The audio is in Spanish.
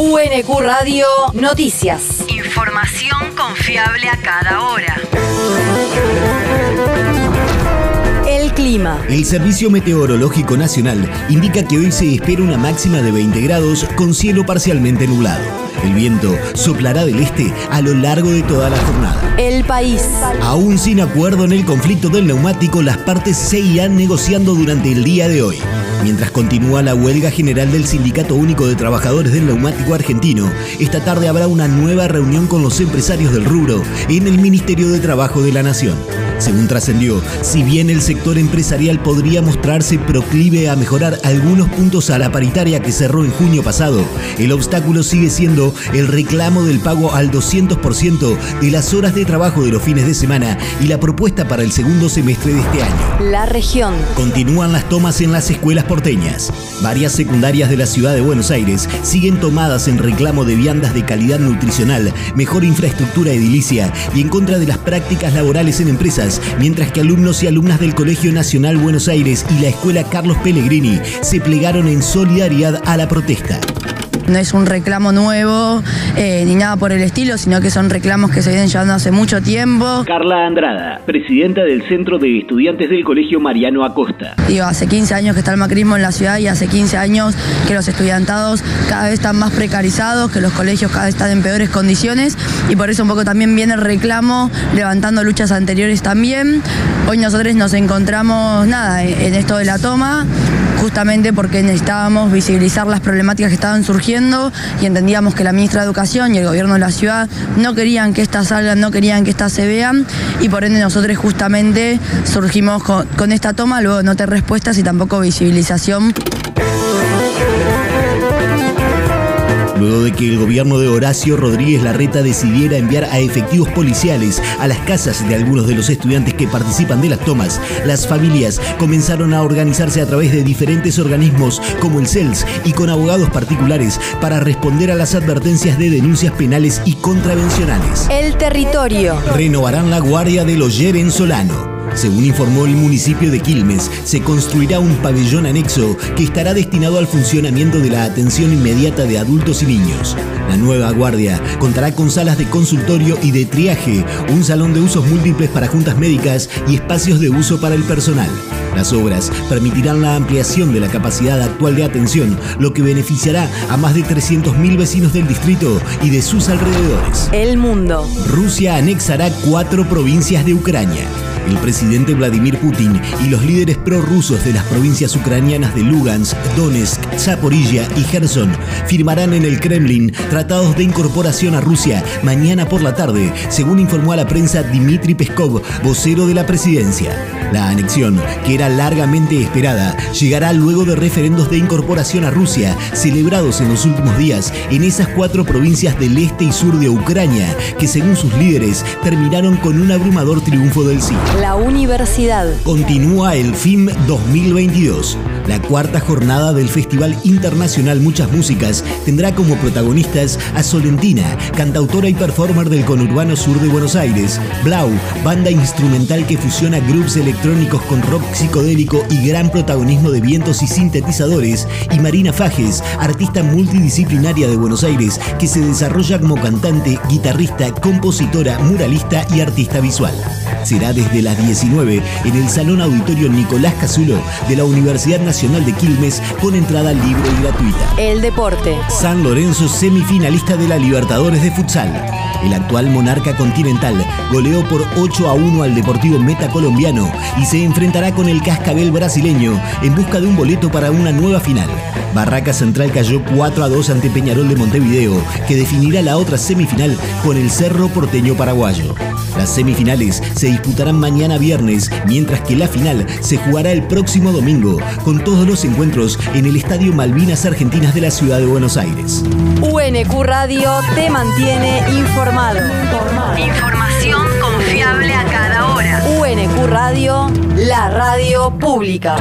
UNQ Radio Noticias. Información confiable a cada hora. El clima. El Servicio Meteorológico Nacional indica que hoy se espera una máxima de 20 grados con cielo parcialmente nublado. El viento soplará del este a lo largo de toda la jornada. El país. Aún sin acuerdo en el conflicto del neumático, las partes se irán negociando durante el día de hoy. Mientras continúa la huelga general del Sindicato Único de Trabajadores del Neumático Argentino, esta tarde habrá una nueva reunión con los empresarios del rubro en el Ministerio de Trabajo de la Nación. Según trascendió, si bien el sector empresarial podría mostrarse proclive a mejorar algunos puntos a la paritaria que cerró en junio pasado, el obstáculo sigue siendo el reclamo del pago al 200% de las horas de trabajo de los fines de semana y la propuesta para el segundo semestre de este año. La región. Continúan las tomas en las escuelas porteñas. Varias secundarias de la ciudad de Buenos Aires siguen tomadas en reclamo de viandas de calidad nutricional, mejor infraestructura edilicia y en contra de las prácticas laborales en empresas mientras que alumnos y alumnas del Colegio Nacional Buenos Aires y la Escuela Carlos Pellegrini se plegaron en solidaridad a la protesta. No es un reclamo nuevo eh, ni nada por el estilo, sino que son reclamos que se vienen llevando hace mucho tiempo. Carla Andrada, presidenta del Centro de Estudiantes del Colegio Mariano Acosta. Digo, hace 15 años que está el macrismo en la ciudad y hace 15 años que los estudiantados cada vez están más precarizados, que los colegios cada vez están en peores condiciones y por eso un poco también viene el reclamo, levantando luchas anteriores también. Hoy nosotros nos encontramos, nada, en esto de la toma, justamente porque necesitábamos visibilizar las problemáticas que estaban surgiendo y entendíamos que la ministra de Educación y el gobierno de la ciudad no querían que estas salgan, no querían que estas se vean y por ende nosotros justamente surgimos con, con esta toma, luego no te respuestas y tampoco visibilización. Luego de que el gobierno de Horacio Rodríguez Larreta decidiera enviar a efectivos policiales a las casas de algunos de los estudiantes que participan de las tomas, las familias comenzaron a organizarse a través de diferentes organismos como el CELS y con abogados particulares para responder a las advertencias de denuncias penales y contravencionales. El territorio. Renovarán la guardia del Oyer en Solano. Según informó el municipio de Quilmes, se construirá un pabellón anexo que estará destinado al funcionamiento de la atención inmediata de adultos y niños. La nueva guardia contará con salas de consultorio y de triaje, un salón de usos múltiples para juntas médicas y espacios de uso para el personal. Las obras permitirán la ampliación de la capacidad actual de atención, lo que beneficiará a más de 300.000 vecinos del distrito y de sus alrededores. El mundo. Rusia anexará cuatro provincias de Ucrania. El presidente Vladimir Putin y los líderes prorrusos de las provincias ucranianas de Lugansk, Donetsk, Zaporilla y Gerson firmarán en el Kremlin tratados de incorporación a Rusia mañana por la tarde, según informó a la prensa Dmitry Peskov, vocero de la presidencia. La anexión, que era largamente esperada, llegará luego de referendos de incorporación a Rusia celebrados en los últimos días en esas cuatro provincias del este y sur de Ucrania, que según sus líderes terminaron con un abrumador triunfo del sí. La universidad. Continúa el FIM 2022. La cuarta jornada del Festival Internacional Muchas Músicas tendrá como protagonistas a Solentina, cantautora y performer del conurbano sur de Buenos Aires, Blau, banda instrumental que fusiona grupos electrónicos con rock psicodélico y gran protagonismo de vientos y sintetizadores, y Marina Fajes, artista multidisciplinaria de Buenos Aires que se desarrolla como cantante, guitarrista, compositora, muralista y artista visual. Será desde las 19 en el Salón Auditorio Nicolás Casulo de la Universidad Nacional de Quilmes con entrada libre y gratuita. El deporte. San Lorenzo semifinalista de la Libertadores de Futsal. El actual monarca continental goleó por 8 a 1 al Deportivo Meta colombiano y se enfrentará con el Cascabel brasileño en busca de un boleto para una nueva final. Barraca Central cayó 4 a 2 ante Peñarol de Montevideo, que definirá la otra semifinal con el Cerro Porteño Paraguayo. Las semifinales se disputarán mañana viernes, mientras que la final se jugará el próximo domingo, con todos los encuentros en el Estadio Malvinas Argentinas de la ciudad de Buenos Aires. UNQ Radio te mantiene informado. Información confiable a cada hora. UNQ Radio, la radio pública.